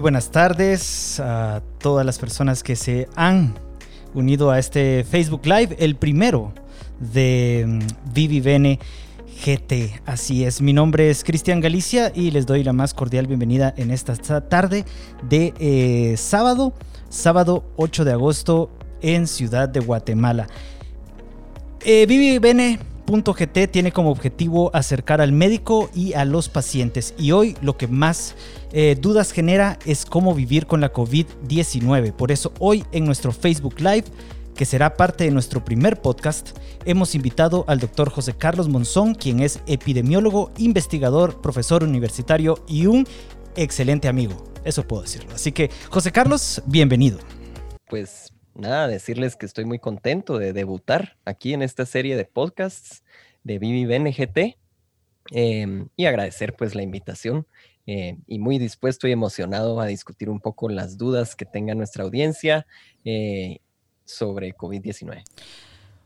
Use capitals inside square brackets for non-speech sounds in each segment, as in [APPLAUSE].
Buenas tardes a todas las personas que se han unido a este Facebook Live, el primero de mm, Vivi Bene GT. Así es, mi nombre es Cristian Galicia y les doy la más cordial bienvenida en esta tarde de eh, sábado, sábado 8 de agosto en Ciudad de Guatemala. Eh, Vivi Bene GT tiene como objetivo acercar al médico y a los pacientes y hoy lo que más eh, dudas genera es cómo vivir con la COVID-19. Por eso hoy en nuestro Facebook Live, que será parte de nuestro primer podcast, hemos invitado al doctor José Carlos Monzón, quien es epidemiólogo, investigador, profesor universitario y un excelente amigo. Eso puedo decirlo. Así que, José Carlos, bienvenido. Pues nada, decirles que estoy muy contento de debutar aquí en esta serie de podcasts de Vivi BNGT em, y agradecer pues la invitación eh, y muy dispuesto y emocionado a discutir un poco las dudas que tenga nuestra audiencia eh, sobre COVID-19.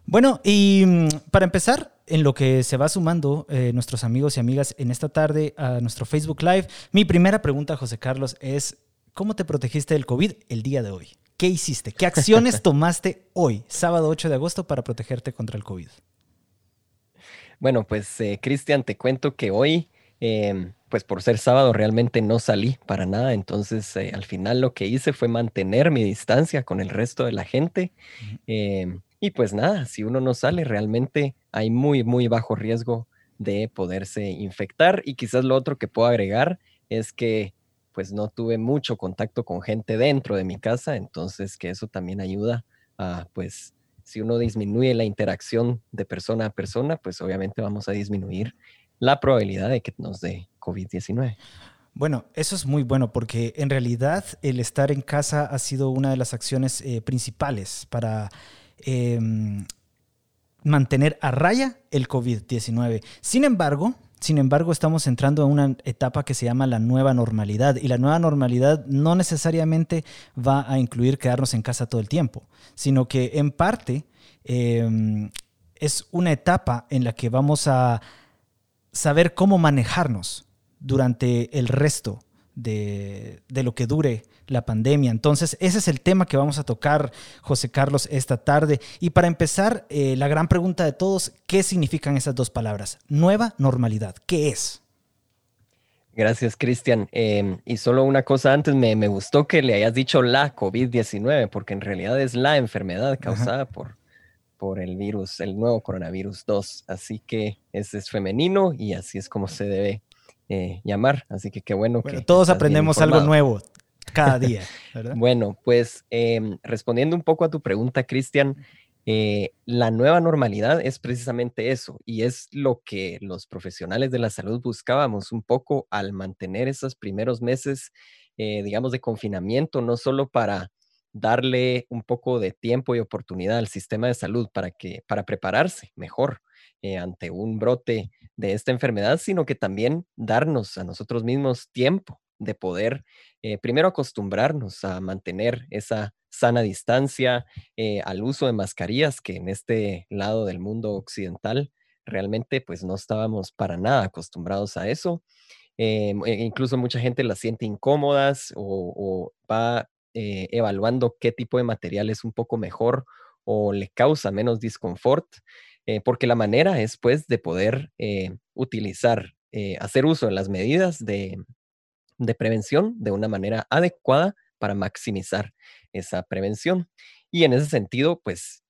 Bueno, y mm, para empezar, en lo que se va sumando eh, nuestros amigos y amigas en esta tarde a nuestro Facebook Live, mi primera pregunta, José Carlos, es, ¿cómo te protegiste del COVID el día de hoy? ¿Qué hiciste? ¿Qué acciones [LAUGHS] tomaste hoy, sábado 8 de agosto, para protegerte contra el COVID? Bueno, pues eh, Cristian, te cuento que hoy, em, pues por ser sábado, realmente no salí para nada. Entonces, eh, al final lo que hice fue mantener mi distancia con el resto de la gente. Em, y pues nada, si uno no sale, realmente hay muy, muy bajo riesgo de poderse infectar. Y quizás lo otro que puedo agregar es que pues no tuve mucho contacto con gente dentro de mi casa, entonces que eso también ayuda a, pues, si uno disminuye la interacción de persona a persona, pues obviamente vamos a disminuir la probabilidad de que nos dé COVID-19. Bueno, eso es muy bueno porque en realidad el estar en casa ha sido una de las acciones eh, principales para em, mantener a raya el COVID-19. Sin embargo, sin embargo, estamos entrando a una etapa que se llama la nueva normalidad y la nueva normalidad no necesariamente va a incluir quedarnos en casa todo el tiempo, sino que en parte em, es una etapa en la que vamos a saber cómo manejarnos durante el resto de, de lo que dure la pandemia. Entonces, ese es el tema que vamos a tocar, José Carlos, esta tarde. Y para empezar, eh, la gran pregunta de todos, ¿qué significan esas dos palabras? Nueva normalidad, ¿qué es? Gracias, Cristian. Em, y solo una cosa antes, me, gustó que le hayas dicho la COVID-19, porque en realidad es la enfermedad causada por, por el virus, el nuevo coronavirus 2. Así que ese es femenino y así es como se debe eh, llamar. Así que qué bueno, que... Todos aprendemos algo nuevo cada día, [LAUGHS] ¿verdad? bueno, pues em, respondiendo un poco a tu pregunta, Cristian, eh, la nueva normalidad es precisamente eso y es lo que los profesionales de la salud buscábamos un poco al mantener esos primeros meses, eh, digamos, de confinamiento, no solo para darle un poco de tiempo y oportunidad al sistema de salud para que para prepararse mejor eh, ante un brote de esta enfermedad, sino que también darnos a nosotros mismos tiempo de poder eh, primero acostumbrarnos a mantener esa sana distancia, eh, al uso de mascarillas, que en este lado del mundo occidental realmente pues no estábamos para nada acostumbrados a eso. E incluso mucha gente las siente incómodas o, va evaluando qué tipo de material es un poco mejor o le causa menos disconfort, porque la manera es pues de poder utilizar, hacer uso de las medidas de, de prevención de una manera adecuada para maximizar esa prevención. Y en ese sentido, pues,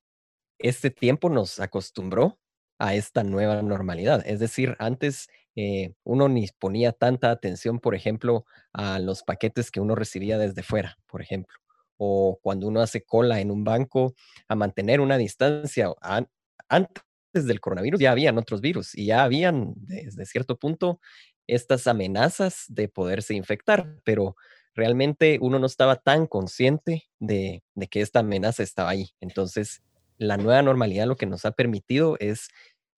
este tiempo nos acostumbró a esta nueva normalidad. Es decir, antes eh, uno ni ponía tanta atención, por ejemplo, a los paquetes que uno recibía desde fuera, por ejemplo, o cuando uno hace cola en un banco, a mantener una distancia. Antes del coronavirus ya habían otros virus y ya habían desde cierto punto estas amenazas de poderse infectar, pero realmente uno no estaba tan consciente de, que esta amenaza estaba ahí. Entonces, la nueva normalidad lo que nos ha permitido es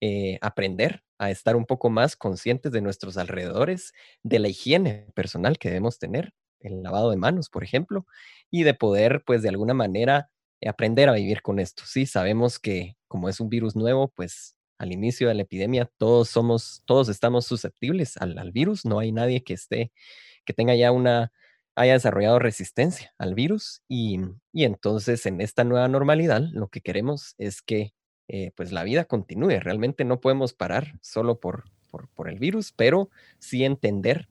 eh, aprender a estar un poco más conscientes de nuestros alrededores, de la higiene personal que debemos tener, el lavado de manos, por ejemplo, y de poder, pues, de alguna manera aprender a vivir con esto. Sí, sabemos que como es un virus nuevo, pues al inicio de la epidemia, todos somos, todos estamos susceptibles al, virus. No hay nadie que esté, que tenga ya una haya desarrollado resistencia al virus y, entonces en esta nueva normalidad lo que queremos es que eh, pues la vida continúe. Realmente no podemos parar solo por, por, el virus, pero sí entender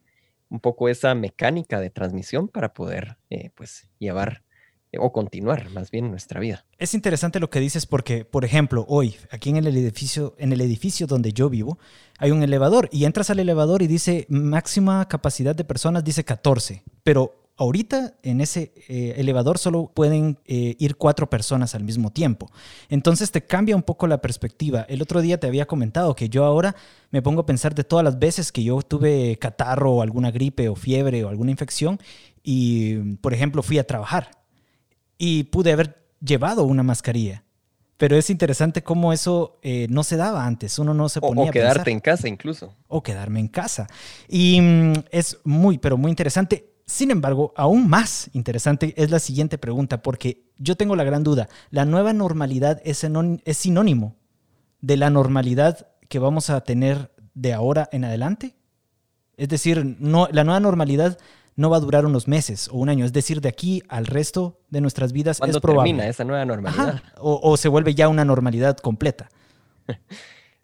un poco esa mecánica de transmisión para poder eh, pues llevar o continuar más bien nuestra vida. Es interesante lo que dices porque, por ejemplo, hoy, aquí en el edificio, en el edificio donde yo vivo, hay un elevador y entras al elevador y dice máxima capacidad de personas, dice 14, pero ahorita en ese eh, elevador solo pueden eh, ir cuatro personas al mismo tiempo. Entonces te cambia un poco la perspectiva. El otro día te había comentado que yo ahora me pongo a pensar de todas las veces que yo tuve catarro o alguna gripe o fiebre o alguna infección y, por ejemplo, fui a trabajar y pude haber llevado una mascarilla. Pero es interesante cómo eso eh, no se daba antes. Uno no se ponía. O, quedarte en casa incluso. O quedarme en casa. Y mm, es muy, pero muy interesante. Sin embargo, aún más interesante es la siguiente pregunta, porque yo tengo la gran duda. ¿La nueva normalidad es, es sinónimo de la normalidad que vamos a tener de ahora en adelante? Es decir, no, la nueva normalidad no va a durar unos meses o un año. Es decir, de aquí al resto de nuestras vidas es probable. termina esa nueva normalidad? O, se vuelve ya una normalidad completa. [LAUGHS]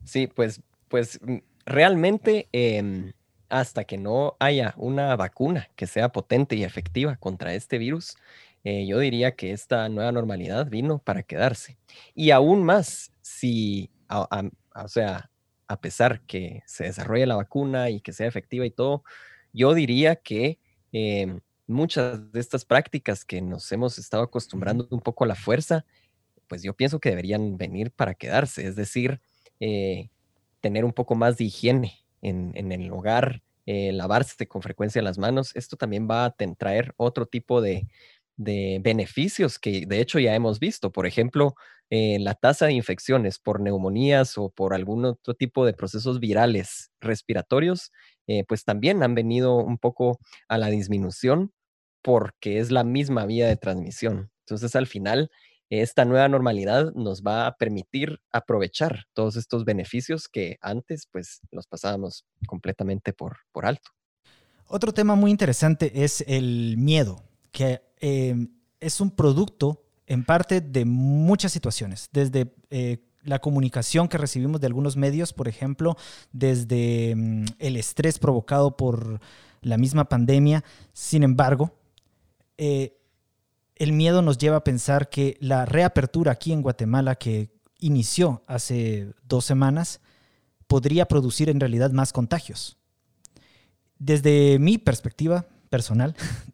Sí, pues, pues mm, realmente em, hasta que no haya una vacuna que sea potente y efectiva contra este virus, eh, yo diría que esta nueva normalidad vino para quedarse. Y aún más, si, o sea, a pesar que se desarrolle la vacuna y que sea efectiva y todo, yo diría que Em, muchas de estas prácticas que nos hemos estado acostumbrando un poco a la fuerza, pues yo pienso que deberían venir para quedarse, es decir, eh, tener un poco más de higiene en, el hogar, eh, lavarse con frecuencia las manos. Esto también va a traer otro tipo de, beneficios que de hecho ya hemos visto. Por ejemplo, eh, la tasa de infecciones por neumonías o por algún otro tipo de procesos virales respiratorios eh, pues también han venido un poco a la disminución porque es la misma vía de transmisión. Entonces, al final, esta nueva normalidad nos va a permitir aprovechar todos estos beneficios que antes, pues, los pasábamos completamente por, por alto. Otro tema muy interesante es el miedo, que em, es un producto en parte de muchas situaciones, desde eh, la comunicación que recibimos de algunos medios, por ejemplo, desde mm, el estrés provocado por la misma pandemia. Sin embargo, eh, el miedo nos lleva a pensar que la reapertura aquí en Guatemala que inició hace dos semanas podría producir en realidad más contagios. Desde mi perspectiva personal, [LAUGHS]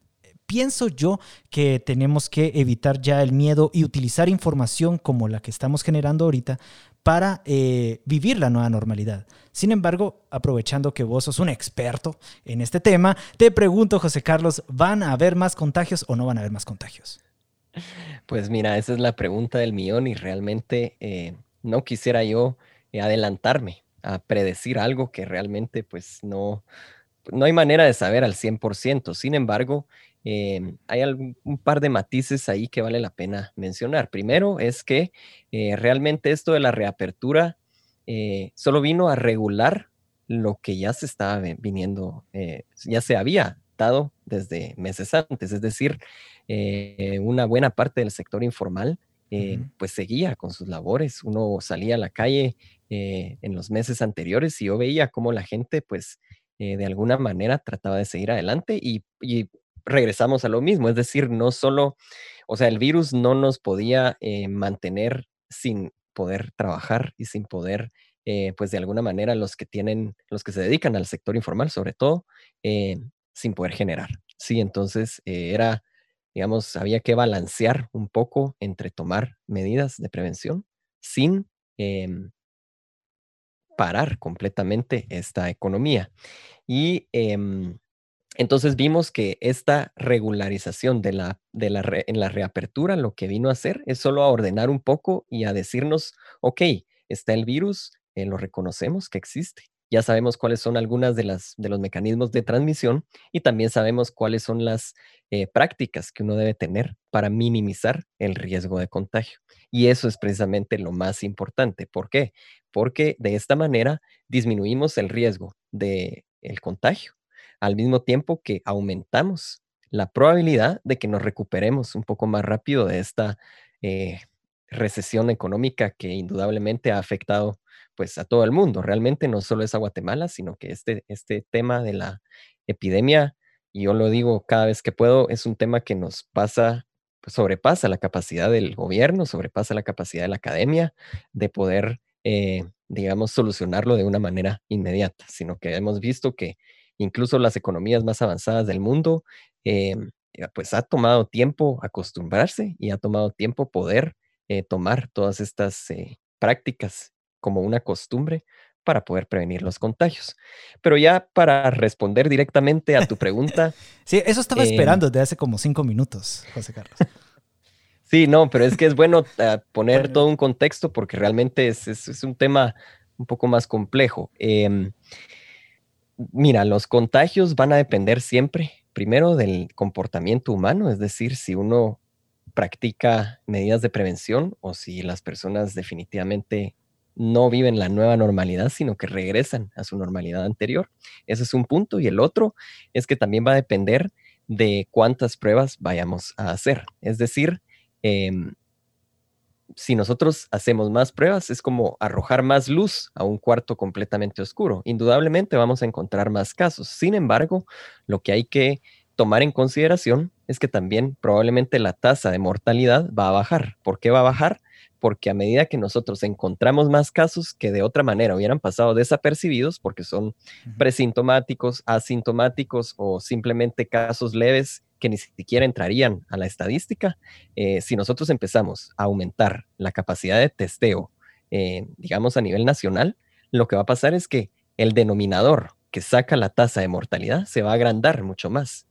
pienso yo que tenemos que evitar ya el miedo y utilizar información como la que estamos generando ahorita para eh, vivir la nueva normalidad. Sin embargo, aprovechando que vos sos un experto en este tema, te pregunto, José Carlos, ¿van a haber más contagios o no van a haber más contagios? Pues mira, esa es la pregunta del millón y realmente eh, no quisiera yo eh, adelantarme a predecir algo que realmente pues no, no hay manera de saber al 100%. Sin embargo, Em, hay un par de matices ahí que vale la pena mencionar. Primero es que eh, realmente esto de la reapertura eh, solo vino a regular lo que ya se estaba viniendo, eh, ya se había dado desde meses antes, es decir, una buena parte del sector informal pues seguía con sus labores. Uno salía a la calle en los meses anteriores y yo veía cómo la gente pues de alguna manera trataba de seguir adelante y, y regresamos a lo mismo, es decir, no solo, o sea, el virus no nos podía eh, mantener sin poder trabajar y sin poder, eh, pues de alguna manera los que tienen, los que se dedican al sector informal sobre todo, eh, sin poder generar. Sí, entonces era, digamos, había que balancear un poco entre tomar medidas de prevención sin em, parar completamente esta economía. Y em, entonces vimos que esta regularización de la, de la en la reapertura lo que vino a hacer es solo a ordenar un poco y a decirnos, ok, está el virus, eh, lo reconocemos que existe. Ya sabemos cuáles son algunas de, las, de los mecanismos de transmisión y también sabemos cuáles son las eh, prácticas que uno debe tener para minimizar el riesgo de contagio. Y eso es precisamente lo más importante. ¿Por qué? Porque de esta manera disminuimos el riesgo del el contagio al mismo tiempo que aumentamos la probabilidad de que nos recuperemos un poco más rápido de esta eh, recesión económica que indudablemente ha afectado pues a todo el mundo. Realmente no solo es a Guatemala, sino que este, este tema de la epidemia, y yo lo digo cada vez que puedo, es un tema que nos pasa, pues, sobrepasa la capacidad del gobierno, sobrepasa la capacidad de la academia de poder, eh, digamos, solucionarlo de una manera inmediata, sino que hemos visto que incluso las economías más avanzadas del mundo, em, pues ha tomado tiempo acostumbrarse y ha tomado tiempo poder eh, tomar todas estas eh, prácticas como una costumbre para poder prevenir los contagios. Pero ya para responder directamente a tu pregunta. [LAUGHS] sí, eso estaba em esperando desde hace como cinco minutos, José Carlos. sí, no, pero es que es bueno ah, poner todo un contexto porque realmente es, es, un tema un poco más complejo. Mira, los contagios van a depender siempre, primero, del comportamiento humano, es decir, si uno practica medidas de prevención o si las personas definitivamente no viven la nueva normalidad, sino que regresan a su normalidad anterior. Ese es un punto. Y el otro es que también va a depender de cuántas pruebas vayamos a hacer. Es decir, em, si nosotros hacemos más pruebas, es como arrojar más luz a un cuarto completamente oscuro. Indudablemente vamos a encontrar más casos. Sin embargo, lo que hay que tomar en consideración es que también probablemente la tasa de mortalidad va a bajar. ¿Por qué va a bajar? Porque a medida que nosotros encontramos más casos que de otra manera hubieran pasado desapercibidos porque son presintomáticos, asintomáticos o simplemente casos leves que ni siquiera entrarían a la estadística, eh, si nosotros empezamos a aumentar la capacidad de testeo, eh, digamos a nivel nacional, lo que va a pasar es que el denominador que saca la tasa de mortalidad se va a agrandar mucho más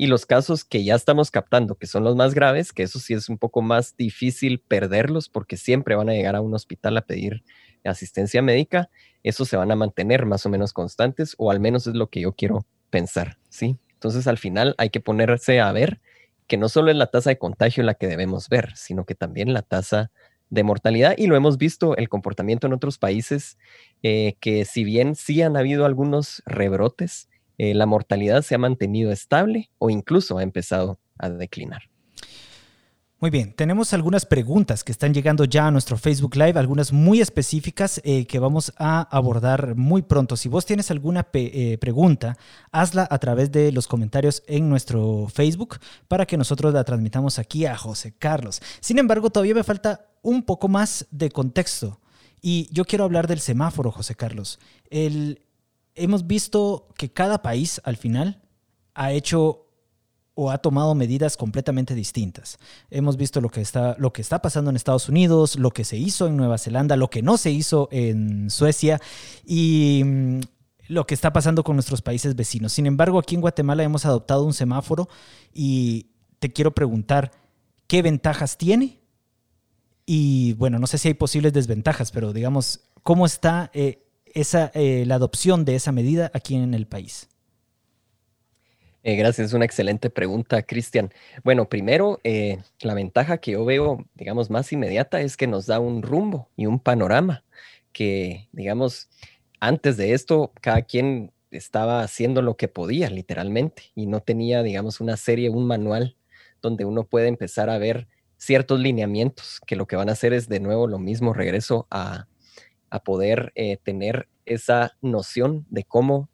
y los casos que ya estamos captando, que son los más graves, que eso sí es un poco más difícil perderlos porque siempre van a llegar a un hospital a pedir asistencia médica, esos se van a mantener más o menos constantes o al menos es lo que yo quiero pensar, ¿sí? Entonces al final hay que ponerse a ver que no solo es la tasa de contagio la que debemos ver, sino que también la tasa de mortalidad y lo hemos visto el comportamiento en otros países eh, que si bien sí han habido algunos rebrotes, eh, la mortalidad se ha mantenido estable o incluso ha empezado a declinar. Muy bien, tenemos algunas preguntas que están llegando ya a nuestro Facebook Live, algunas muy específicas eh, que vamos a abordar muy pronto. Si vos tienes alguna eh, pregunta, hazla a través de los comentarios en nuestro Facebook para que nosotros la transmitamos aquí a José Carlos. Sin embargo, todavía me falta un poco más de contexto y yo quiero hablar del semáforo, José Carlos. El, hemos visto que cada país al final ha hecho o ha tomado medidas completamente distintas. Hemos visto lo que está, lo que está pasando en Estados Unidos, lo que se hizo en Nueva Zelanda, lo que no se hizo en Suecia y mm, lo que está pasando con nuestros países vecinos. Sin embargo, aquí en Guatemala hemos adoptado un semáforo y te quiero preguntar, ¿qué ventajas tiene? Y bueno, no sé si hay posibles desventajas, pero digamos, ¿cómo está eh, esa, eh, la adopción de esa medida aquí en el país? Eh, gracias, es una excelente pregunta, Cristian. Bueno, primero, eh, la ventaja que yo veo, digamos, más inmediata es que nos da un rumbo y un panorama que, digamos, antes de esto, cada quien estaba haciendo lo que podía, literalmente, y no tenía, digamos, una serie, un manual donde uno puede empezar a ver ciertos lineamientos que lo que van a hacer es de nuevo lo mismo, regreso a, a poder eh, tener esa noción de cómo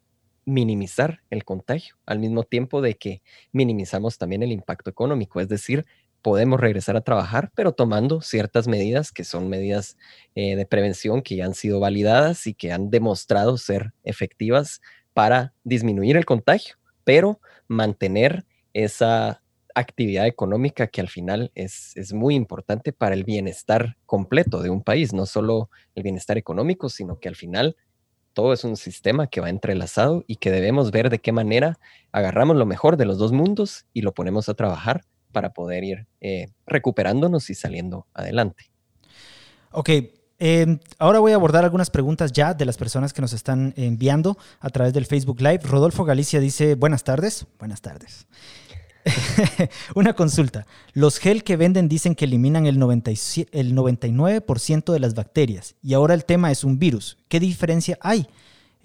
minimizar el contagio, al mismo tiempo de que minimizamos también el impacto económico, es decir, podemos regresar a trabajar, pero tomando ciertas medidas que son medidas eh, de prevención que ya han sido validadas y que han demostrado ser efectivas para disminuir el contagio, pero mantener esa actividad económica que al final es, muy importante para el bienestar completo de un país, no solo el bienestar económico, sino que al final todo es un sistema que va entrelazado y que debemos ver de qué manera agarramos lo mejor de los dos mundos y lo ponemos a trabajar para poder ir eh, recuperándonos y saliendo adelante. Ok, em, ahora voy a abordar algunas preguntas ya de las personas que nos están enviando a través del Facebook Live. Rodolfo Galicia dice, buenas tardes. Buenas tardes. [LAUGHS] Una consulta. Los gel que venden dicen que eliminan el, 99% de las bacterias y ahora el tema es un virus. ¿Qué diferencia hay?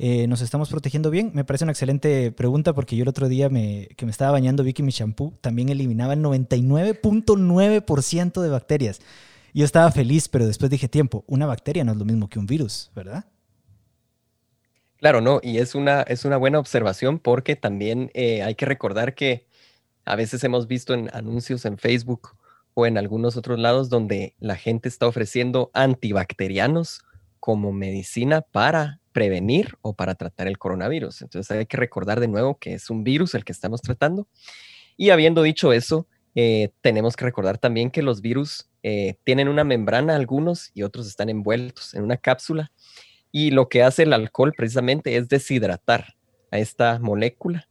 eh, ¿nos estamos protegiendo bien? Me parece una excelente pregunta porque yo el otro día me, que me estaba bañando vi que mi shampoo también eliminaba el 99.9% de bacterias. Yo estaba feliz, pero después dije, tiempo, una bacteria no es lo mismo que un virus, ¿verdad? Claro, no, y es una, es una buena observación porque también eh, hay que recordar que a veces hemos visto en anuncios en Facebook o en algunos otros lados donde la gente está ofreciendo antibacterianos como medicina para prevenir o para tratar el coronavirus. Entonces hay que recordar de nuevo que es un virus el que estamos tratando. Y habiendo dicho eso, eh, tenemos que recordar también que los virus eh, tienen una membrana algunos y otros están envueltos en una cápsula. Y lo que hace el alcohol precisamente es deshidratar a esta molécula.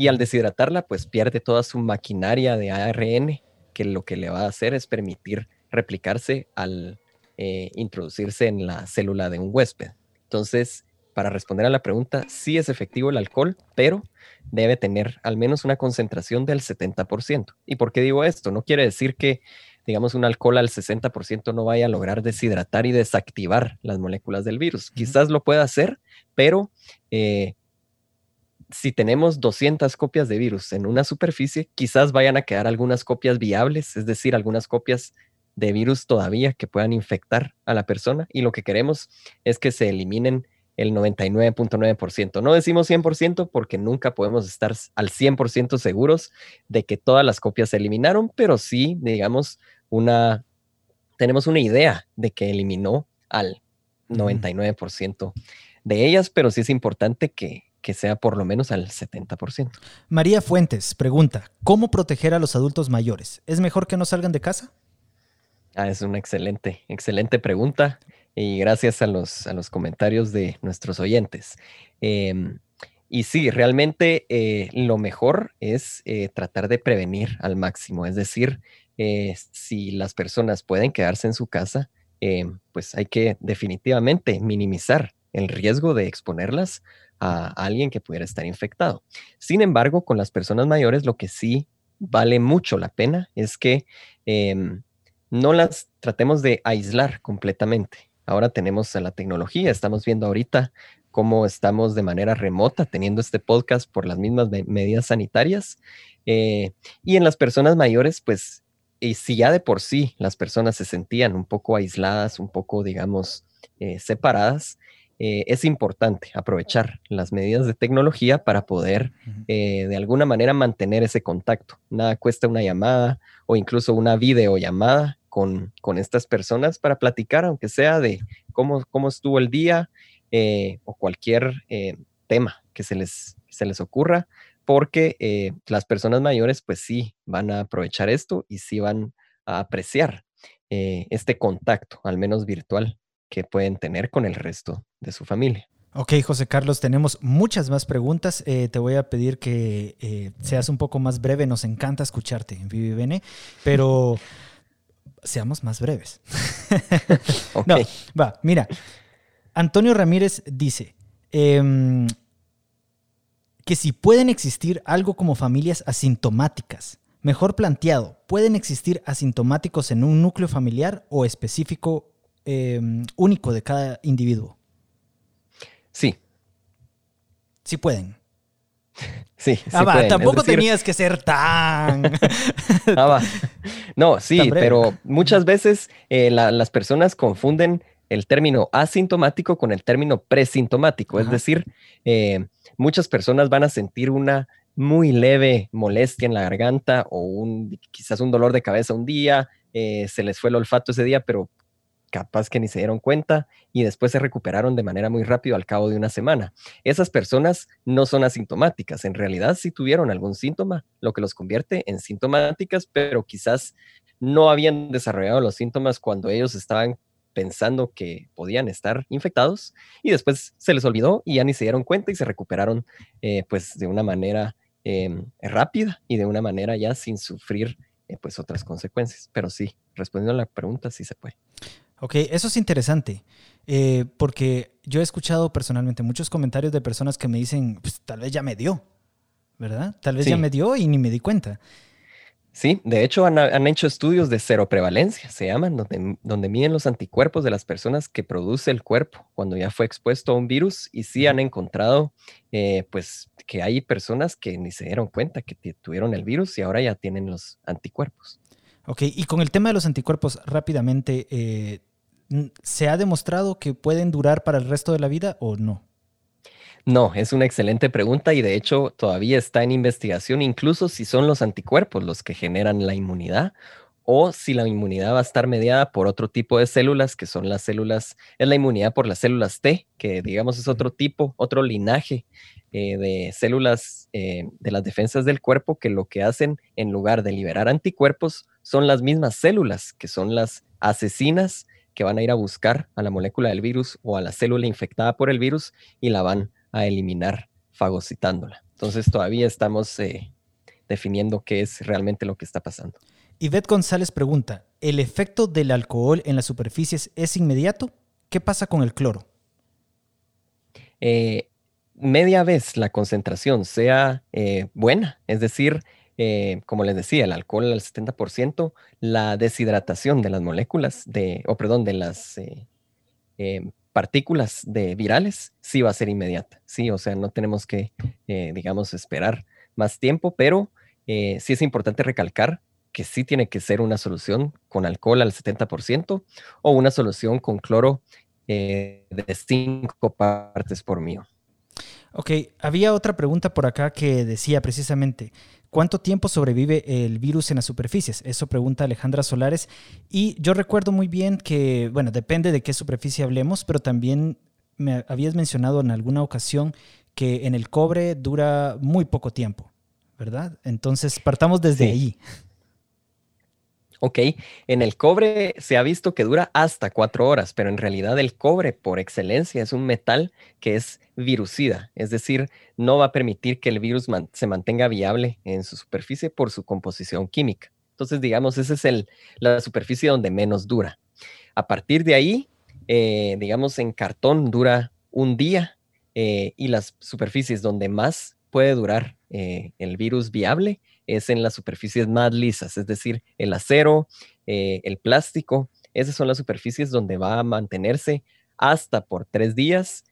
Y al deshidratarla, pues pierde toda su maquinaria de ARN, que lo que le va a hacer es permitir replicarse al eh, introducirse en la célula de un huésped. Entonces, para responder a la pregunta, sí es efectivo el alcohol, pero debe tener al menos una concentración del 70%. ¿Y por qué digo esto? No quiere decir que, digamos, un alcohol al 60% no vaya a lograr deshidratar y desactivar las moléculas del virus. Quizás lo pueda hacer, pero eh, si tenemos 200 copias de virus en una superficie, quizás vayan a quedar algunas copias viables, es decir, algunas copias de virus todavía que puedan infectar a la persona y lo que queremos es que se eliminen el 99.9%. No decimos 100% porque nunca podemos estar al 100% seguros de que todas las copias se eliminaron, pero sí, digamos, una, tenemos una idea de que eliminó al 99% de ellas, pero sí es importante que, que sea por lo menos al 70%. María Fuentes pregunta, ¿cómo proteger a los adultos mayores? ¿Es mejor que no salgan de casa? Ah, es una excelente, excelente pregunta y gracias a los, a los comentarios de nuestros oyentes. Em, y sí, realmente eh, lo mejor es eh, tratar de prevenir al máximo, es decir, eh, si las personas pueden quedarse en su casa, em, pues hay que definitivamente minimizar el riesgo de exponerlas a alguien que pudiera estar infectado. Sin embargo, con las personas mayores, lo que sí vale mucho la pena es que em, no las tratemos de aislar completamente. Ahora tenemos la tecnología, estamos viendo ahorita cómo estamos de manera remota teniendo este podcast por las mismas medidas sanitarias. Eh, y en las personas mayores, pues, si ya de por sí las personas se sentían un poco aisladas, un poco, digamos, eh, separadas, eh, es importante aprovechar las medidas de tecnología para poder de alguna manera mantener ese contacto. Nada cuesta una llamada o incluso una videollamada con, estas personas para platicar, aunque sea de cómo, cómo estuvo el día eh, o cualquier eh, tema que se les, se les ocurra, porque eh, las personas mayores pues sí van a aprovechar esto y sí van a apreciar este contacto, al menos virtual, que pueden tener con el resto de su familia. Ok, José Carlos, tenemos muchas más preguntas. te voy a pedir que seas un poco más breve. Nos encanta escucharte en Vivi pero seamos más breves. [LAUGHS] No, va, mira. Antonio Ramírez dice em, que si pueden existir algo como familias asintomáticas, mejor planteado, ¿pueden existir asintomáticos en un núcleo familiar o específico em, único de cada individuo? Sí. Sí pueden. [LAUGHS] Sí, ah, tampoco tenías que ser tan. [LAUGHS] ah, no, [LAUGHS] sí, pero muchas veces eh, las personas confunden el término asintomático con el término presintomático. Es decir, eh, muchas personas van a sentir una muy leve molestia en la garganta o un, quizás un dolor de cabeza un día, eh, se les fue el olfato ese día, pero capaz que ni se dieron cuenta y después se recuperaron de manera muy rápido al cabo de una semana. Esas personas no son asintomáticas, en realidad sí tuvieron algún síntoma, lo que los convierte en sintomáticas, pero quizás no habían desarrollado los síntomas cuando ellos estaban pensando que podían estar infectados y después se les olvidó y ya ni se dieron cuenta y se recuperaron eh, pues de una manera em, rápida y de una manera ya sin sufrir eh, pues otras consecuencias. Pero sí, respondiendo a la pregunta, sí se puede. Ok, eso es interesante, eh, porque yo he escuchado personalmente muchos comentarios de personas que me dicen, pues tal vez ya me dio, ¿verdad? Tal vez ya me dio y ni me di cuenta. Sí, de hecho han, hecho estudios de cero prevalencia, se llaman, donde, donde, miden los anticuerpos de las personas que produce el cuerpo cuando ya fue expuesto a un virus y sí han encontrado eh, pues que hay personas que ni se dieron cuenta que tuvieron el virus y ahora ya tienen los anticuerpos. Ok, y con el tema de los anticuerpos rápidamente, eh, ¿se ha demostrado que pueden durar para el resto de la vida o no? No, es una excelente pregunta y de hecho todavía está en investigación, incluso si son los anticuerpos los que generan la inmunidad o si la inmunidad va a estar mediada por otro tipo de células, que son las células, es la inmunidad por las células T, que digamos es otro tipo, otro linaje eh, de células eh, de las defensas del cuerpo que lo que hacen en lugar de liberar anticuerpos son las mismas células, que son las asesinas que van a ir a buscar a la molécula del virus o a la célula infectada por el virus y la van a eliminar fagocitándola. Entonces todavía estamos eh, definiendo qué es realmente lo que está pasando. Yvette González pregunta, ¿el efecto del alcohol en las superficies es inmediato? ¿Qué pasa con el cloro? Eh, media vez la concentración sea eh, buena, es decir, como les decía, el alcohol al 70%, la deshidratación de las moléculas, de, o perdón, de las partículas de virales, sí va a ser inmediata, sí, o sea, no tenemos que, eh, digamos, esperar más tiempo, pero eh, sí es importante recalcar que sí tiene que ser una solución con alcohol al 70% o una solución con cloro eh, de 5 partes por mío. Ok, había otra pregunta por acá que decía precisamente, ¿cuánto tiempo sobrevive el virus en las superficies? Eso pregunta Alejandra Solares. Y yo recuerdo muy bien que, bueno, depende de qué superficie hablemos, pero también me habías mencionado en alguna ocasión que en el cobre dura muy poco tiempo, ¿verdad? Entonces, partamos desde ahí. Ok, en el cobre se ha visto que dura hasta cuatro horas, pero en realidad el cobre por excelencia es un metal que es virucida, es decir, no va a permitir que el virus se mantenga viable en su superficie por su composición química. Entonces, digamos, esa es el, la superficie donde menos dura. A partir de ahí, eh, digamos, en cartón dura un día eh, y las superficies donde más puede durar eh, el virus viable es en las superficies más lisas, es decir, el acero, eh, el plástico. Esas son las superficies donde va a mantenerse hasta por tres días,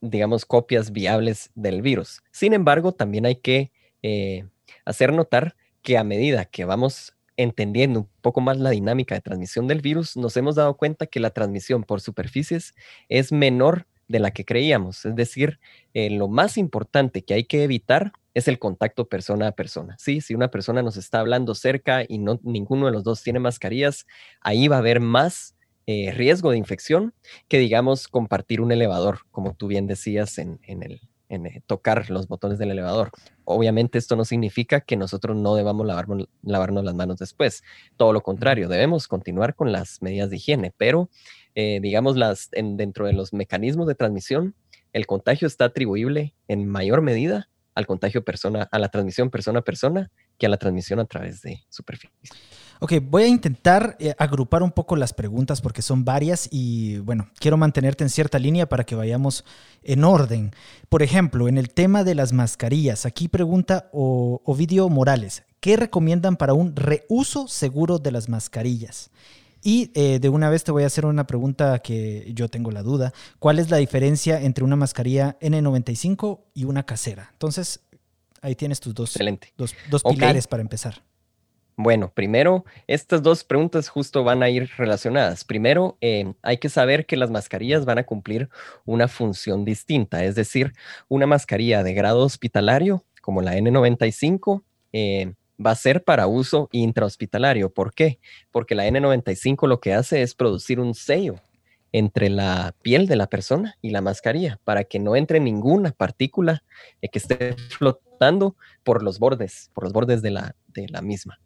digamos, copias viables del virus. Sin embargo, también hay que eh, hacer notar que a medida que vamos entendiendo un poco más la dinámica de transmisión del virus, nos hemos dado cuenta que la transmisión por superficies es menor de la que creíamos. Es decir, eh, lo más importante que hay que evitar es el contacto persona a persona. Sí, si una persona nos está hablando cerca y no ninguno de los dos tiene mascarillas, ahí va a haber más eh, riesgo de infección que, digamos, compartir un elevador, como tú bien decías en, el en eh, tocar los botones del elevador. Obviamente esto no significa que nosotros no debamos lavarnos, lavarnos las manos después. Todo lo contrario, debemos continuar con las medidas de higiene, pero eh, digamos, las, dentro de los mecanismos de transmisión, el contagio está atribuible en mayor medida al contagio persona, a la transmisión persona a persona que a la transmisión a través de superficie. Ok, voy a intentar eh, agrupar un poco las preguntas porque son varias y bueno, quiero mantenerte en cierta línea para que vayamos en orden. Por ejemplo, en el tema de las mascarillas, aquí pregunta Ovidio Morales, ¿qué recomiendan para un reuso seguro de las mascarillas? Y eh, de una vez te voy a hacer una pregunta que yo tengo la duda. ¿Cuál es la diferencia entre una mascarilla N95 y una casera? Entonces, ahí tienes tus dos, dos, pilares para empezar. Bueno, primero, estas dos preguntas justo van a ir relacionadas. Primero, eh, hay que saber que las mascarillas van a cumplir una función distinta, es decir, una mascarilla de grado hospitalario, como la N95, eh, va a ser para uso intrahospitalario. ¿Por qué? Porque la N95 lo que hace es producir un sello entre la piel de la persona y la mascarilla para que no entre ninguna partícula eh, que esté flotando por los bordes, por los bordes de la, la misma.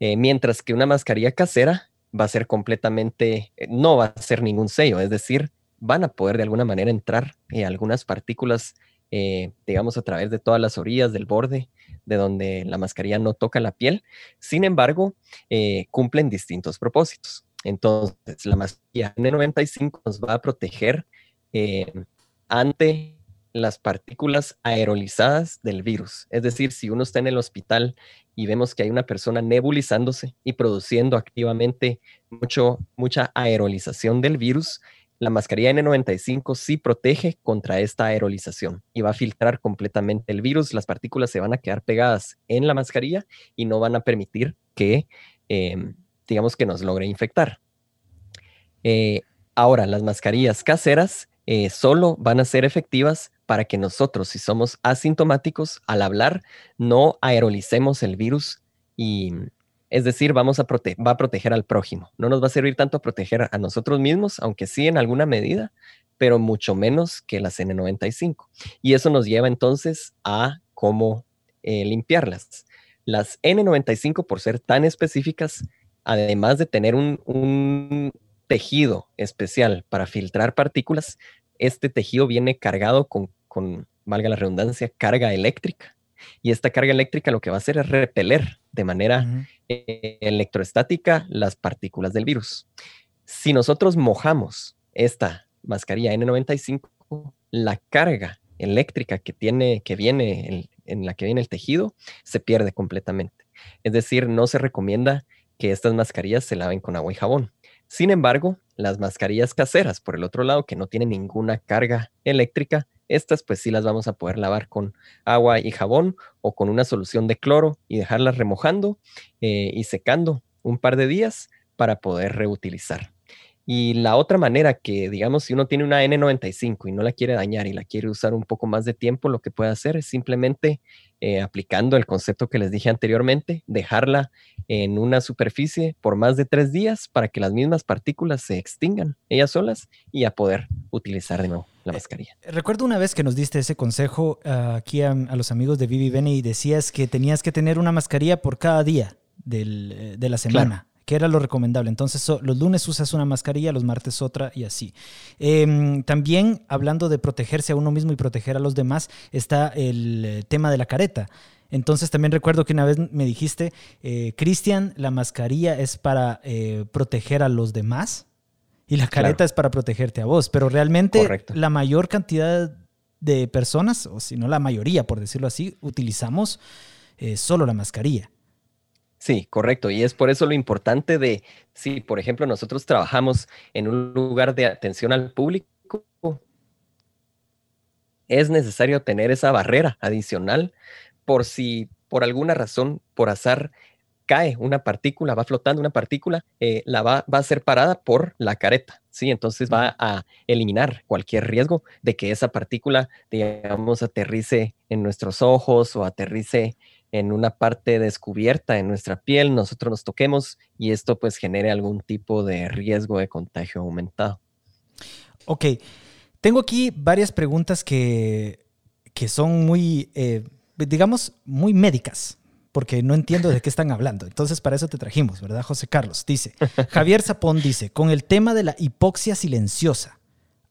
Eh, mientras que una mascarilla casera va a ser completamente, eh, no va a ser ningún sello, es decir, van a poder de alguna manera entrar algunas partículas, digamos, a través de todas las orillas del borde de donde la mascarilla no toca la piel. Sin embargo, eh, cumplen distintos propósitos. Entonces, la mascarilla N95 nos va a proteger eh, ante las partículas aerolizadas del virus. Es decir, si uno está en el hospital y vemos que hay una persona nebulizándose y produciendo activamente mucho, mucha aerolización del virus, la mascarilla N95 sí protege contra esta aerolización y va a filtrar completamente el virus. Las partículas se van a quedar pegadas en la mascarilla y no van a permitir que, em, digamos, que nos logre infectar. Eh, ahora, las mascarillas caseras eh, solo van a ser efectivas para que nosotros, si somos asintomáticos, al hablar, no aerolicemos el virus y, es decir, vamos a va a proteger al prójimo. No nos va a servir tanto a proteger a nosotros mismos, aunque sí en alguna medida, pero mucho menos que las N95. Y eso nos lleva entonces a cómo eh, limpiarlas. Las N95, por ser tan específicas, además de tener un tejido especial para filtrar partículas, este tejido viene cargado con, valga la redundancia, carga eléctrica. Y esta carga eléctrica lo que va a hacer es repeler de manera eh, electroestática las partículas del virus. Si nosotros mojamos esta mascarilla N95, la carga eléctrica que tiene, que viene en la que viene el tejido, se pierde completamente. Es decir, no se recomienda que estas mascarillas se laven con agua y jabón. Sin embargo, las mascarillas caseras, por el otro lado, que no tienen ninguna carga eléctrica, estas pues sí las vamos a poder lavar con agua y jabón o con una solución de cloro y dejarlas remojando eh, y secando un par de días para poder reutilizar. Y la otra manera que, digamos, si uno tiene una N95 y no la quiere dañar y la quiere usar un poco más de tiempo, lo que puede hacer es simplemente eh, aplicando el concepto que les dije anteriormente, dejarla en una superficie por más de tres días para que las mismas partículas se extingan ellas solas y a poder utilizar de nuevo la eh, mascarilla. recuerdo una vez que nos diste ese consejo ah, aquí a, los amigos de Vivi Bene y decías que tenías que tener una mascarilla por cada día eh, de la semana que era lo recomendable. Entonces, los lunes usas una mascarilla, los martes otra y así. Em, también, hablando de protegerse a uno mismo y proteger a los demás, está el eh, tema de la careta. Entonces, también recuerdo que una vez me dijiste, eh, Cristian, la mascarilla es para eh, proteger a los demás y la careta es para protegerte a vos. Pero realmente, la mayor cantidad de personas, o si no la mayoría, por decirlo así, utilizamos solo la mascarilla. Sí, correcto. Y es por eso lo importante de, si por ejemplo nosotros trabajamos en un lugar de atención al público, es necesario tener esa barrera adicional por si por alguna razón, por azar, cae una partícula, va flotando una partícula, eh, la va, va, a ser parada por la careta, ¿sí? Entonces va a eliminar cualquier riesgo de que esa partícula, digamos, aterrice en nuestros ojos o aterrice en una parte descubierta en nuestra piel, nosotros nos toquemos y esto pues genere algún tipo de riesgo de contagio aumentado. Ok, tengo aquí varias preguntas que, que son muy, eh, digamos, muy médicas, porque no entiendo de qué están hablando. Entonces, para eso te trajimos, ¿verdad, José Carlos? Dice, [LAUGHS] Javier Zapón dice, con el tema de la hipoxia silenciosa,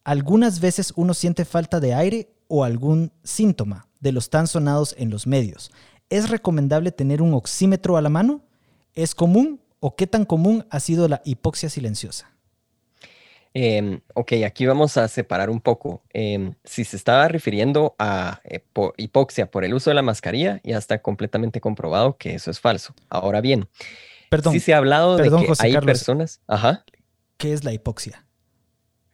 algunas veces uno siente falta de aire o algún síntoma de los tan sonados en los medios. ¿Es recomendable tener un oxímetro a la mano? ¿Es común o qué tan común ha sido la hipoxia silenciosa? Em, ok, aquí vamos a separar un poco. Em, si se estaba refiriendo a eh, hipoxia por el uso de la mascarilla, ya está completamente comprobado que eso es falso. Ahora bien, perdón, si se ha hablado de que hay personas. Ajá. ¿Qué es la hipoxia?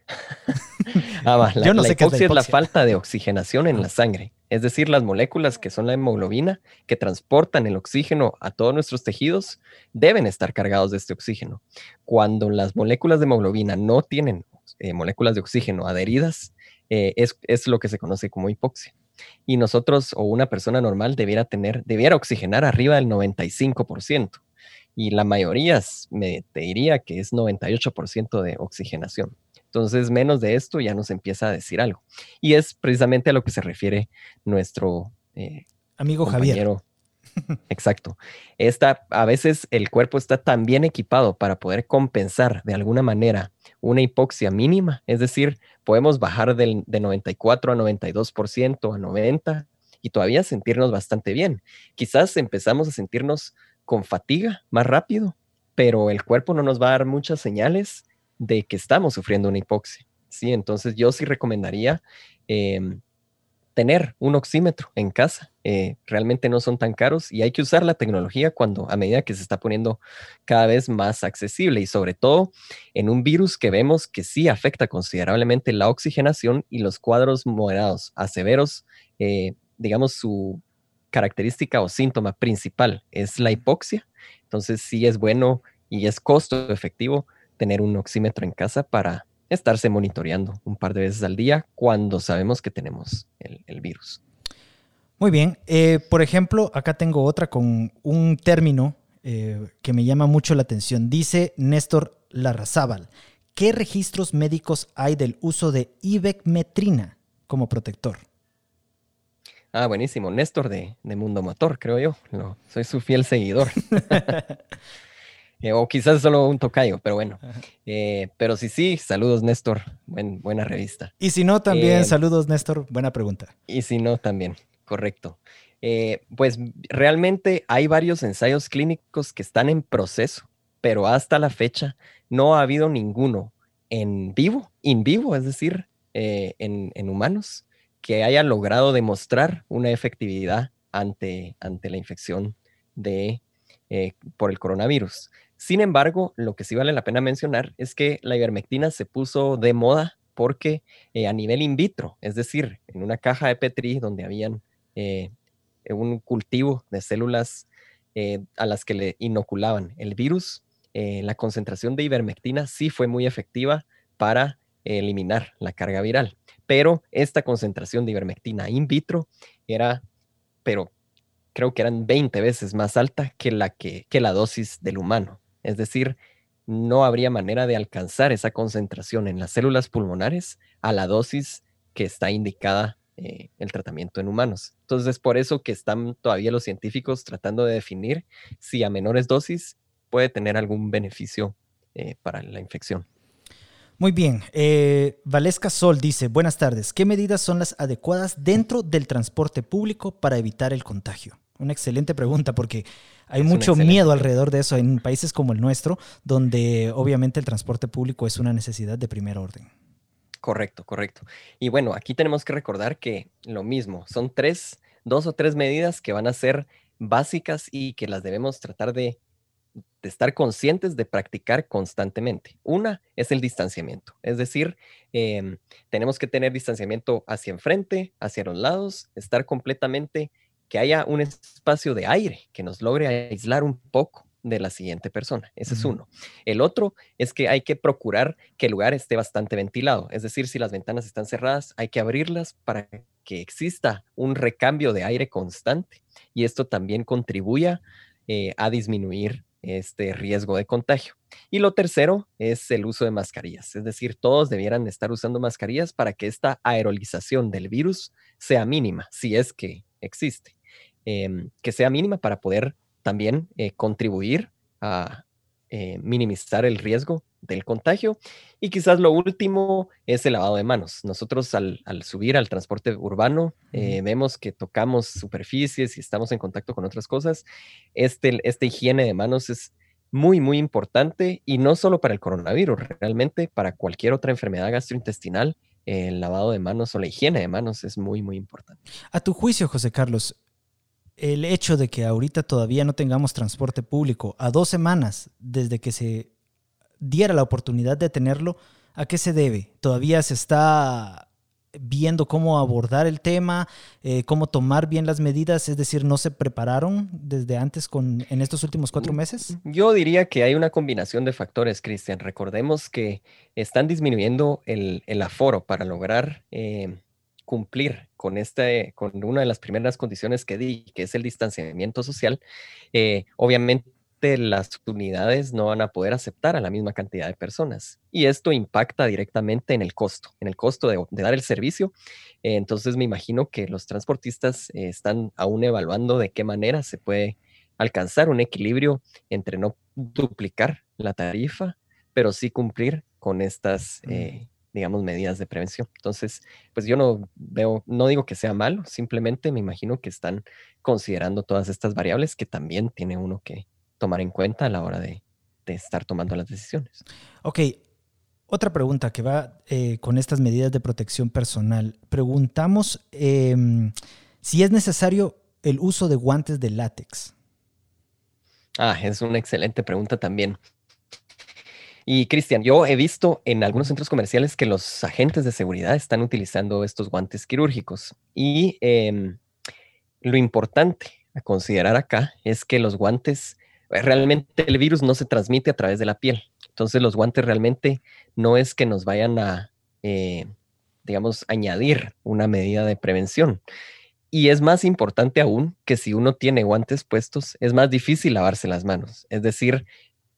[LAUGHS] ah, [LAUGHS] la, Yo no sé hipoxia es la falta de oxigenación en la sangre es decir, las moléculas que son la hemoglobina, que transportan el oxígeno a todos nuestros tejidos, deben estar cargados de este oxígeno. Cuando las moléculas de hemoglobina no tienen eh, moléculas de oxígeno adheridas, eh, es, lo que se conoce como hipoxia. Y nosotros o una persona normal debiera tener, debiera oxigenar arriba del 95%. Y la mayoría me, te diría que es 98% de oxigenación. Entonces, menos de esto ya nos empieza a decir algo. Y es precisamente a lo que se refiere nuestro eh, amigo Javier. Exacto. Esta, a veces el cuerpo está tan bien equipado para poder compensar de alguna manera una hipoxia mínima, es decir, podemos bajar del, de 94 a 92% a 90% y todavía sentirnos bastante bien. Quizás empezamos a sentirnos con fatiga más rápido, pero el cuerpo no nos va a dar muchas señales de que estamos sufriendo una hipoxia. ¿sí? Entonces yo sí recomendaría em, tener un oxímetro en casa. Eh, realmente no son tan caros y hay que usar la tecnología cuando a medida que se está poniendo cada vez más accesible y sobre todo en un virus que vemos que sí afecta considerablemente la oxigenación y los cuadros moderados a severos, eh, digamos su característica o síntoma principal es la hipoxia. Entonces sí es bueno y es costo efectivo tener un oxímetro en casa para estarse monitoreando un par de veces al día cuando sabemos que tenemos el, virus. Muy bien. Eh, por ejemplo, acá tengo otra con un término eh, que me llama mucho la atención. Dice Néstor Larrazábal, ¿qué registros médicos hay del uso de ivermectina como protector? Ah, buenísimo. Néstor de, Mundo Motor, creo yo. soy su fiel seguidor. [LAUGHS] [LAUGHS] Eh, o quizás solo un tocayo, pero bueno. Eh, pero sí, sí, saludos Néstor, buena revista. Y si no, también eh, saludos Néstor, buena pregunta. Y si no, también, correcto. pues realmente hay varios ensayos clínicos que están en proceso, pero hasta la fecha no ha habido ninguno en vivo, in vivo, es decir, en, en, humanos, que haya logrado demostrar una efectividad ante, ante la infección de, por el coronavirus. Sin embargo, lo que sí vale la pena mencionar es que la ivermectina se puso de moda porque eh, a nivel in vitro, es decir, en una caja de Petri donde habían eh, un cultivo de células eh, a las que le inoculaban el virus, la concentración de ivermectina sí fue muy efectiva para eliminar la carga viral. Pero esta concentración de ivermectina in vitro era, pero creo que eran 20 veces más alta que la, que, que la dosis del humano. Es decir, no habría manera de alcanzar esa concentración en las células pulmonares a la dosis que está indicada eh, el tratamiento en humanos. Entonces, es por eso que están todavía los científicos tratando de definir si a menores dosis puede tener algún beneficio eh, para la infección. Muy bien. Eh, Valesca Sol dice, buenas tardes. ¿Qué medidas son las adecuadas dentro del transporte público para evitar el contagio? Una excelente pregunta porque hay mucho miedo alrededor de eso en países como el nuestro, donde obviamente el transporte público es una necesidad de primer orden. Correcto, correcto. Y bueno, aquí tenemos que recordar que lo mismo, son tres, dos o tres medidas que van a ser básicas y que las debemos tratar de, estar conscientes de practicar constantemente. Una es el distanciamiento, es decir, em, tenemos que tener distanciamiento hacia enfrente, hacia los lados, estar completamente que haya un espacio de aire que nos logre aislar un poco de la siguiente persona. Ese es uno. El otro es que hay que procurar que el lugar esté bastante ventilado. Es decir, si las ventanas están cerradas, hay que abrirlas para que exista un recambio de aire constante y esto también contribuya eh, a disminuir este riesgo de contagio. Y lo tercero es el uso de mascarillas. Es decir, todos debieran estar usando mascarillas para que esta aerolización del virus sea mínima, si es que existe. Em, que sea mínima para poder también eh, contribuir a eh, minimizar el riesgo del contagio. Y quizás lo último es el lavado de manos. Nosotros al, subir al transporte urbano eh, vemos que tocamos superficies y estamos en contacto con otras cosas. Este, esta higiene de manos es muy, muy importante y no solo para el coronavirus, realmente para cualquier otra enfermedad gastrointestinal. El lavado de manos o la higiene de manos es muy, muy importante. A tu juicio, José Carlos, el hecho de que ahorita todavía no tengamos transporte público a dos semanas desde que se diera la oportunidad de tenerlo, ¿a qué se debe? ¿Todavía se está viendo cómo abordar el tema, eh, cómo tomar bien las medidas? Es decir, ¿no se prepararon desde antes con, en estos últimos cuatro mm, meses? Yo diría que hay una combinación de factores, Cristian. Recordemos que están disminuyendo el, aforo para lograr... Eh, cumplir con, este, con una de las primeras condiciones que di, que es el distanciamiento social, eh, obviamente las unidades no van a poder aceptar a la misma cantidad de personas. Y esto impacta directamente en el costo, en el costo de, dar el servicio. Eh, entonces me imagino que los transportistas eh, están aún evaluando de qué manera se puede alcanzar un equilibrio entre no duplicar la tarifa, pero sí cumplir con estas digamos, medidas de prevención. Entonces, pues yo no veo, no digo que sea malo, simplemente me imagino que están considerando todas estas variables que también tiene uno que tomar en cuenta a la hora de, estar tomando las decisiones. Ok, Otra pregunta que va eh, con estas medidas de protección personal. Preguntamos em, si es necesario el uso de guantes de látex. Ah, es una excelente pregunta también. Y Cristian, yo he visto en algunos centros comerciales que los agentes de seguridad están utilizando estos guantes quirúrgicos. Y em, lo importante a considerar acá es que los guantes, eh, realmente el virus no se transmite a través de la piel. Entonces los guantes realmente no es que nos vayan a, eh, digamos, añadir una medida de prevención. Y es más importante aún que si uno tiene guantes puestos, es más difícil lavarse las manos. Es decir,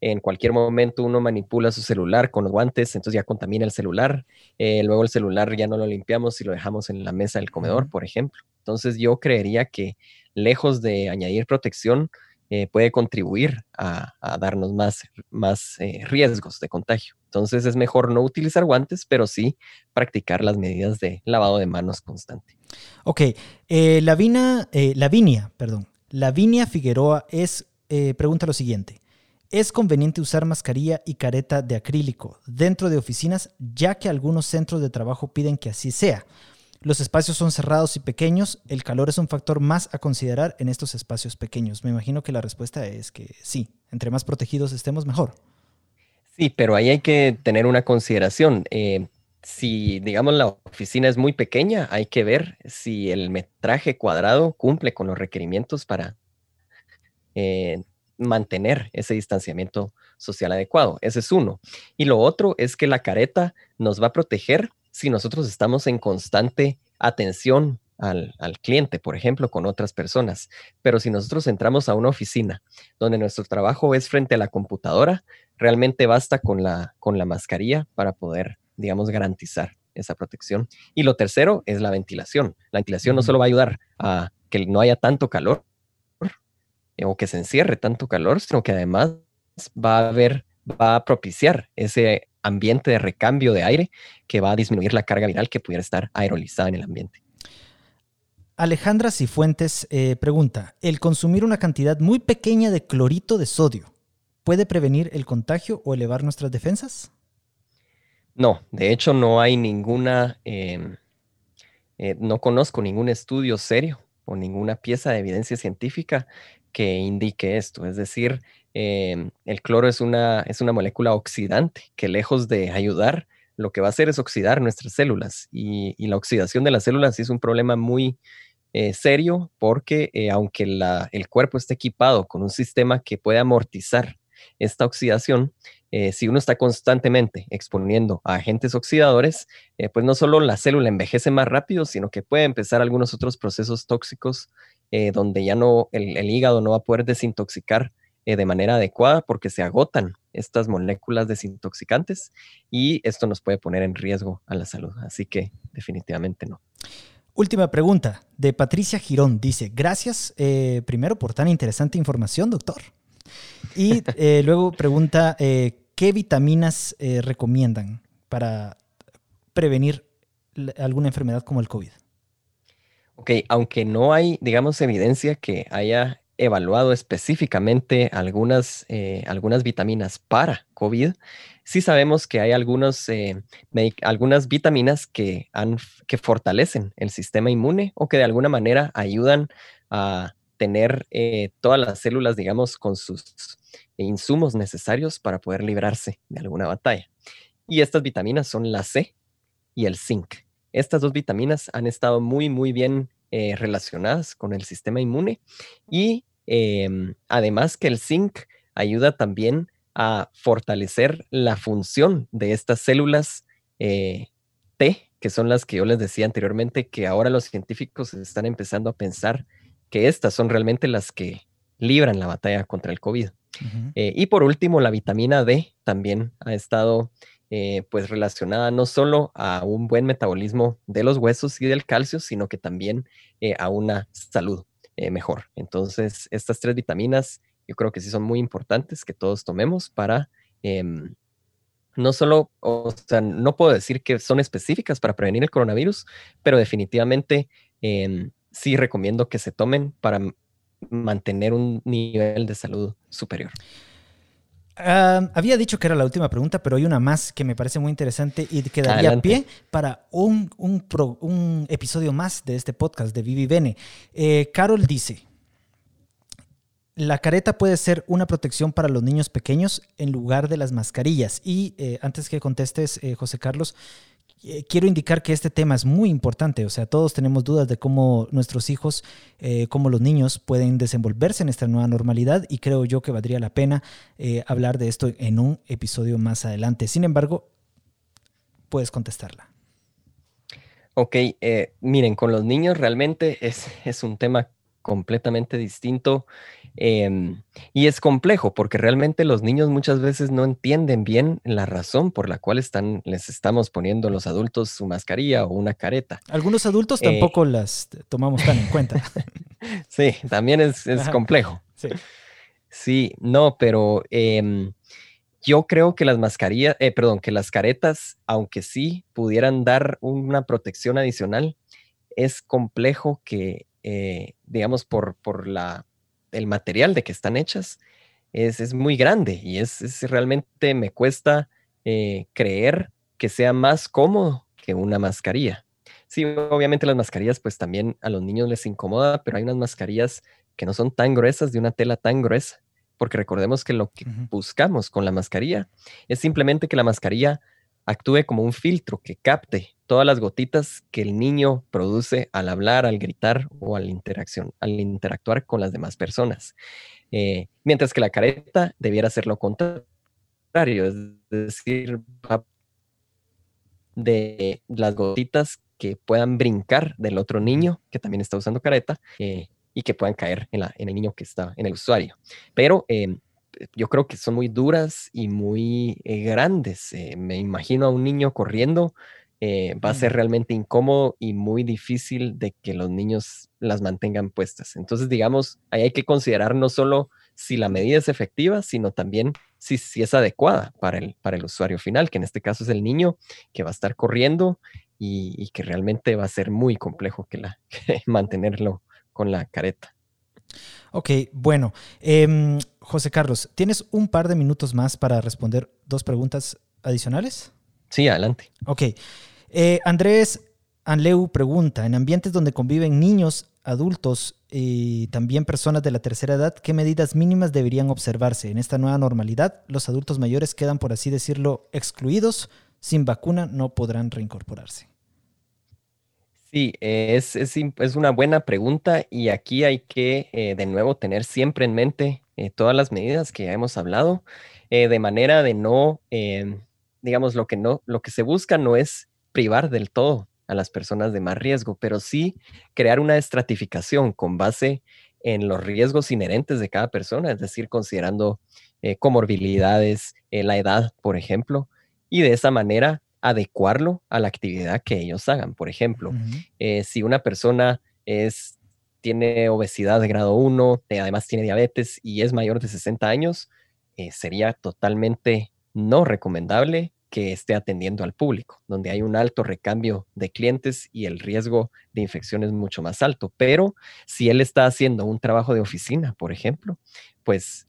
en cualquier momento uno manipula su celular con los guantes, entonces ya contamina el celular, eh, luego el celular ya no lo limpiamos y lo dejamos en la mesa del comedor, por ejemplo. Entonces yo creería que lejos de añadir protección, eh, puede contribuir a, darnos más, más eh, riesgos de contagio. Entonces es mejor no utilizar guantes, pero sí practicar las medidas de lavado de manos constante. Ok, Lavina, Lavinia, perdón, Lavinia Figueroa es, pregunta lo siguiente. Es conveniente usar mascarilla y careta de acrílico dentro de oficinas, ya que algunos centros de trabajo piden que así sea. Los espacios son cerrados y pequeños, el calor es un factor más a considerar en estos espacios pequeños. Me imagino que la respuesta es que sí, entre más protegidos estemos, mejor. Sí, pero ahí hay que tener una consideración. Eh, si, digamos, la oficina es muy pequeña, hay que ver si el metraje cuadrado cumple con los requerimientos para eh, mantener ese distanciamiento social adecuado. Ese es uno. Y lo otro es que la careta nos va a proteger si nosotros estamos en constante atención al, cliente, por ejemplo, con otras personas. Pero si nosotros entramos a una oficina donde nuestro trabajo es frente a la computadora, realmente basta con la, con la mascarilla para poder, digamos, garantizar esa protección. Y lo tercero es la ventilación. La ventilación no solo va a ayudar a que no haya tanto calor, o que se encierre tanto calor, sino que además va a haber, va a propiciar ese ambiente de recambio de aire que va a disminuir la carga viral que pudiera estar aerolizada en el ambiente. Alejandra Cifuentes eh, pregunta, ¿el consumir una cantidad muy pequeña de clorito de sodio puede prevenir el contagio o elevar nuestras defensas? No, de hecho no hay ninguna, em, eh, no conozco ningún estudio serio o ninguna pieza de evidencia científica que indique esto. Es decir, em, el cloro es una, es una molécula oxidante que lejos de ayudar, lo que va a hacer es oxidar nuestras células. Y, la oxidación de las células es un problema muy eh, serio porque eh, aunque el cuerpo esté equipado con un sistema que puede amortizar esta oxidación, eh, si uno está constantemente exponiendo a agentes oxidadores, pues no solo la célula envejece más rápido, sino que puede empezar algunos otros procesos tóxicos eh, donde ya no, el, hígado no va a poder desintoxicar eh, de manera adecuada porque se agotan estas moléculas desintoxicantes y esto nos puede poner en riesgo a la salud. Así que definitivamente no. Última pregunta de Patricia Girón. Dice, gracias eh, primero por tan interesante información, doctor. Y [LAUGHS] luego pregunta, ¿qué vitaminas recomiendan para prevenir alguna enfermedad como el COVID? Ok, aunque no hay, digamos, evidencia que haya evaluado específicamente algunas, eh, algunas vitaminas para COVID, sí sabemos que hay algunos, eh, algunas vitaminas que, han, que fortalecen el sistema inmune o que de alguna manera ayudan a tener eh, todas las células, digamos, con sus insumos necesarios para poder librarse de alguna batalla. Y estas vitaminas son la C y el zinc. Estas dos vitaminas han estado muy, muy bien eh, relacionadas con el sistema inmune y em, además que el zinc ayuda también a fortalecer la función de estas células eh, T, que son las que yo les decía anteriormente, que ahora los científicos están empezando a pensar que estas son realmente las que libran la batalla contra el COVID. Eh, y por último, la vitamina D también ha estado eh, pues relacionada no solo a un buen metabolismo de los huesos y del calcio, sino que también eh, a una salud eh, mejor. Entonces, estas tres vitaminas yo creo que sí son muy importantes que todos tomemos para em, no solo, o sea, no puedo decir que son específicas para prevenir el coronavirus, pero definitivamente em, sí recomiendo que se tomen para mantener un nivel de salud superior. Había dicho que era la última pregunta, pero hay una más que me parece muy interesante y que daría pie para un, un, episodio más de este podcast de Vivi Bene. Eh, Carol dice, la careta puede ser una protección para los niños pequeños en lugar de las mascarillas. Y eh, antes que contestes, eh, José Carlos, quiero indicar que este tema es muy importante. O sea, todos tenemos dudas de cómo nuestros hijos, eh, cómo los niños pueden desenvolverse en esta nueva normalidad y creo yo que valdría la pena eh, hablar de esto en un episodio más adelante. Sin embargo, puedes contestarla. Ok, miren, con los niños realmente es, es un tema completamente distinto em, y es complejo porque realmente los niños muchas veces no entienden bien la razón por la cual están, les estamos poniendo los adultos su mascarilla o una careta. Algunos adultos eh, tampoco las tomamos tan en cuenta. [LAUGHS] sí, también es, complejo. Sí. sí. no, pero em, yo creo que las mascarillas, eh, perdón, que las caretas, aunque sí pudieran dar una protección adicional, es complejo que eh, digamos, por, por la, el material de que están hechas, es, es muy grande y es, realmente me cuesta eh, creer que sea más cómodo que una mascarilla. Sí, obviamente las mascarillas pues también a los niños les incomoda, pero hay unas mascarillas que no son tan gruesas, de una tela tan gruesa, porque recordemos que lo que buscamos con la mascarilla es simplemente que la mascarilla actúe como un filtro que capte todas las gotitas que el niño produce al hablar, al gritar o al, interacción, al interactuar con las demás personas. Eh, mientras que la careta debiera ser lo contrario, es decir, de las gotitas que puedan brincar del otro niño que también está usando careta eh, y que puedan caer en, la, en, el niño que está en el usuario. Pero eh, yo creo que son muy duras y muy eh, grandes. Me imagino a un niño corriendo, eh, va a ser realmente incómodo y muy difícil de que los niños las mantengan puestas. Entonces, digamos, ahí hay que considerar no solo si la medida es efectiva, sino también si, si es adecuada para el, para el usuario final, que en este caso es el niño que va a estar corriendo y, que realmente va a ser muy complejo que la, [LAUGHS] mantenerlo con la careta. Ok, bueno. Em, José Carlos, ¿tienes un par de minutos más para responder dos preguntas adicionales? Sí, adelante. Ok. Eh, Andrés Anleu pregunta, en ambientes donde conviven niños, adultos y también personas de la tercera edad, ¿qué medidas mínimas deberían observarse? En esta nueva normalidad, los adultos mayores quedan, por así decirlo, excluidos. Sin vacuna no podrán reincorporarse. Sí, es, es, una buena pregunta y aquí hay que eh, de nuevo tener siempre en mente eh, todas las medidas que ya hemos hablado, de manera de no, digamos, lo que no, lo que se busca no es privar del todo a las personas de más riesgo, pero sí crear una estratificación con base en los riesgos inherentes de cada persona, es decir, considerando comorbilidades, la edad, por ejemplo, y de esa manera adecuarlo a la actividad que ellos hagan. Por ejemplo, eh, si una persona es, tiene obesidad de grado 1, eh, además tiene diabetes y es mayor de 60 años, eh, sería totalmente no recomendable que esté atendiendo al público, donde hay un alto recambio de clientes y el riesgo de infección es mucho más alto. Pero si él está haciendo un trabajo de oficina, por ejemplo, pues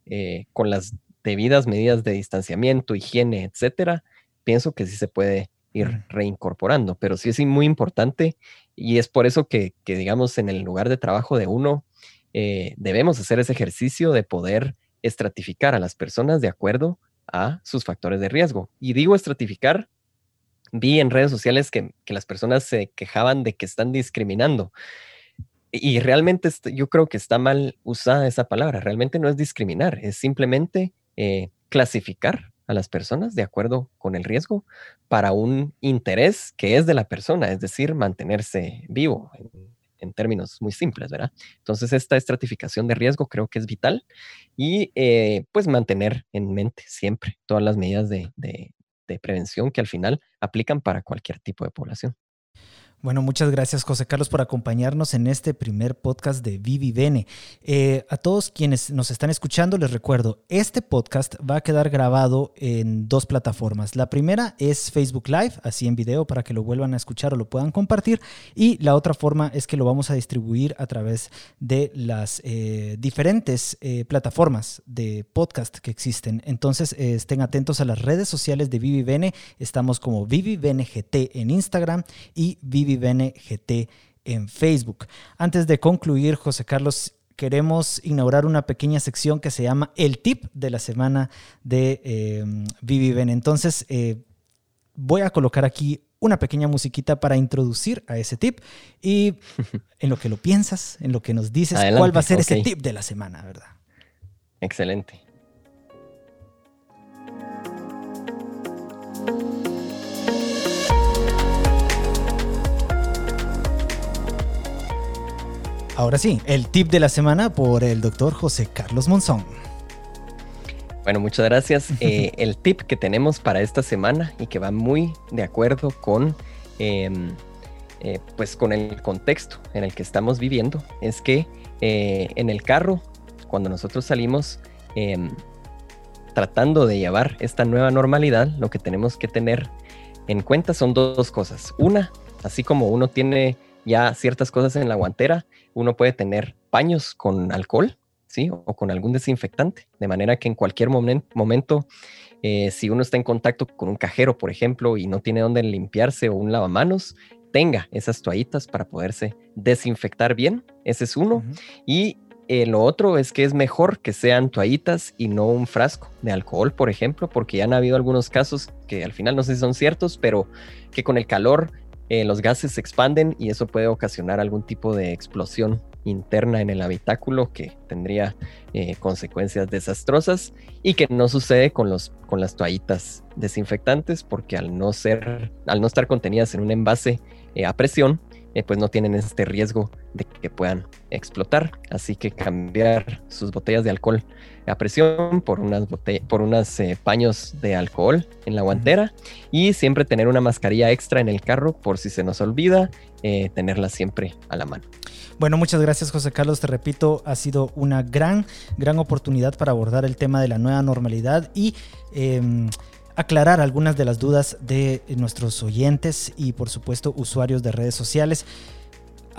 con las debidas medidas de distanciamiento, higiene, etcétera, pienso que sí se puede ir reincorporando, pero sí es muy importante y es por eso que, digamos, en el lugar de trabajo de uno, eh, debemos hacer ese ejercicio de poder estratificar a las personas de acuerdo a sus factores de riesgo. Y digo estratificar, vi en redes sociales que, las personas se quejaban de que están discriminando. Y realmente yo creo que está mal usada esa palabra. Realmente no es discriminar, es simplemente eh, clasificar a las personas de acuerdo con el riesgo para un interés que es de la persona, es decir, mantenerse vivo términos muy simples, ¿verdad? Entonces, esta estratificación de riesgo creo que es vital y eh, pues mantener en mente siempre todas las medidas de, de prevención que al final aplican para cualquier tipo de población. Bueno, muchas gracias José Carlos por acompañarnos en este primer podcast de Vivi Bene. Eh, a todos quienes nos están escuchando les recuerdo, este podcast va a quedar grabado en dos plataformas. La primera es Facebook Live, así en video para que lo vuelvan a escuchar o lo puedan compartir. Y la otra forma es que lo vamos a distribuir a través de las eh, diferentes eh, plataformas de podcast que existen. Entonces estén atentos a las redes sociales de Vivi Bene. Estamos como Vivi en Instagram y Vivi GT en Facebook. Antes de concluir, José Carlos, queremos inaugurar una pequeña sección que se llama El Tip de la semana de eh, Vivi Entonces, eh, voy a colocar aquí una pequeña musiquita para introducir a ese tip y en lo que lo piensas, en lo que nos dices, cuál va a ser ese tip de la semana, ¿verdad? Excelente. Ahora sí, el tip de la semana por el doctor José Carlos Monzón. Bueno, muchas gracias. [LAUGHS] Eh, el tip que tenemos para esta semana y que va muy de acuerdo con, em, eh, pues con el contexto en el que estamos viviendo es que eh, en el carro, cuando nosotros salimos em, tratando de llevar esta nueva normalidad, lo que tenemos que tener en cuenta son dos cosas. Una, así como uno tiene ya ciertas cosas en la guantera, uno puede tener paños con alcohol, ¿sí? O con algún desinfectante, de manera que en cualquier momento, eh, si uno está en contacto con un cajero, por ejemplo, y no tiene dónde limpiarse o un lavamanos, tenga esas toallitas para poderse desinfectar bien. Ese es uno. Y eh, lo otro es que es mejor que sean toallitas y no un frasco de alcohol, por ejemplo, porque ya han habido algunos casos que al final no sé si son ciertos, pero que con el calor eh, los gases se expanden y eso puede ocasionar algún tipo de explosión interna en el habitáculo que tendría eh, consecuencias desastrosas y que no sucede con, los, con las toallitas desinfectantes porque al no, ser, al no estar contenidas en un envase eh, a presión, pues no tienen este riesgo de que puedan explotar. Así que cambiar sus botellas de alcohol a presión por unas, por unas eh, paños de alcohol en la guantera y siempre tener una mascarilla extra en el carro por si se nos olvida, eh, tenerla siempre a la mano. Bueno, muchas gracias José Carlos. Te repito, ha sido una gran, gran oportunidad para abordar el tema de la nueva normalidad y... Aclarar algunas de las dudas de nuestros oyentes y por supuesto usuarios de redes sociales.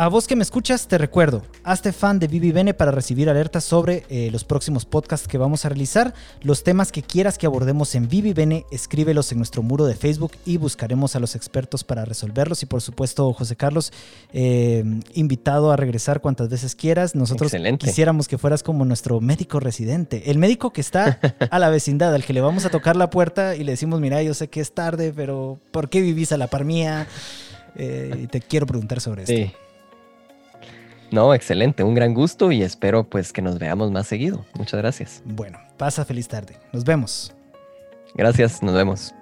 A vos que me escuchas, te recuerdo, hazte fan de Vivi Bene para recibir alertas sobre eh, los próximos podcasts que vamos a realizar. Los temas que quieras que abordemos en Vivi Bene, escríbelos en nuestro muro de Facebook y buscaremos a los expertos para resolverlos. Y por supuesto, José Carlos, eh, invitado a regresar cuantas veces quieras. Nosotros quisiéramos que fueras como nuestro médico residente, el médico que está a la vecindad, al que le vamos a tocar la puerta y le decimos, mira, yo sé que es tarde, pero ¿por qué vivís a la par mía? Eh, y te quiero preguntar sobre esto. No, excelente, un gran gusto y espero pues que nos veamos más seguido. Muchas gracias. Bueno, pasa feliz tarde. Nos vemos. Gracias, nos vemos.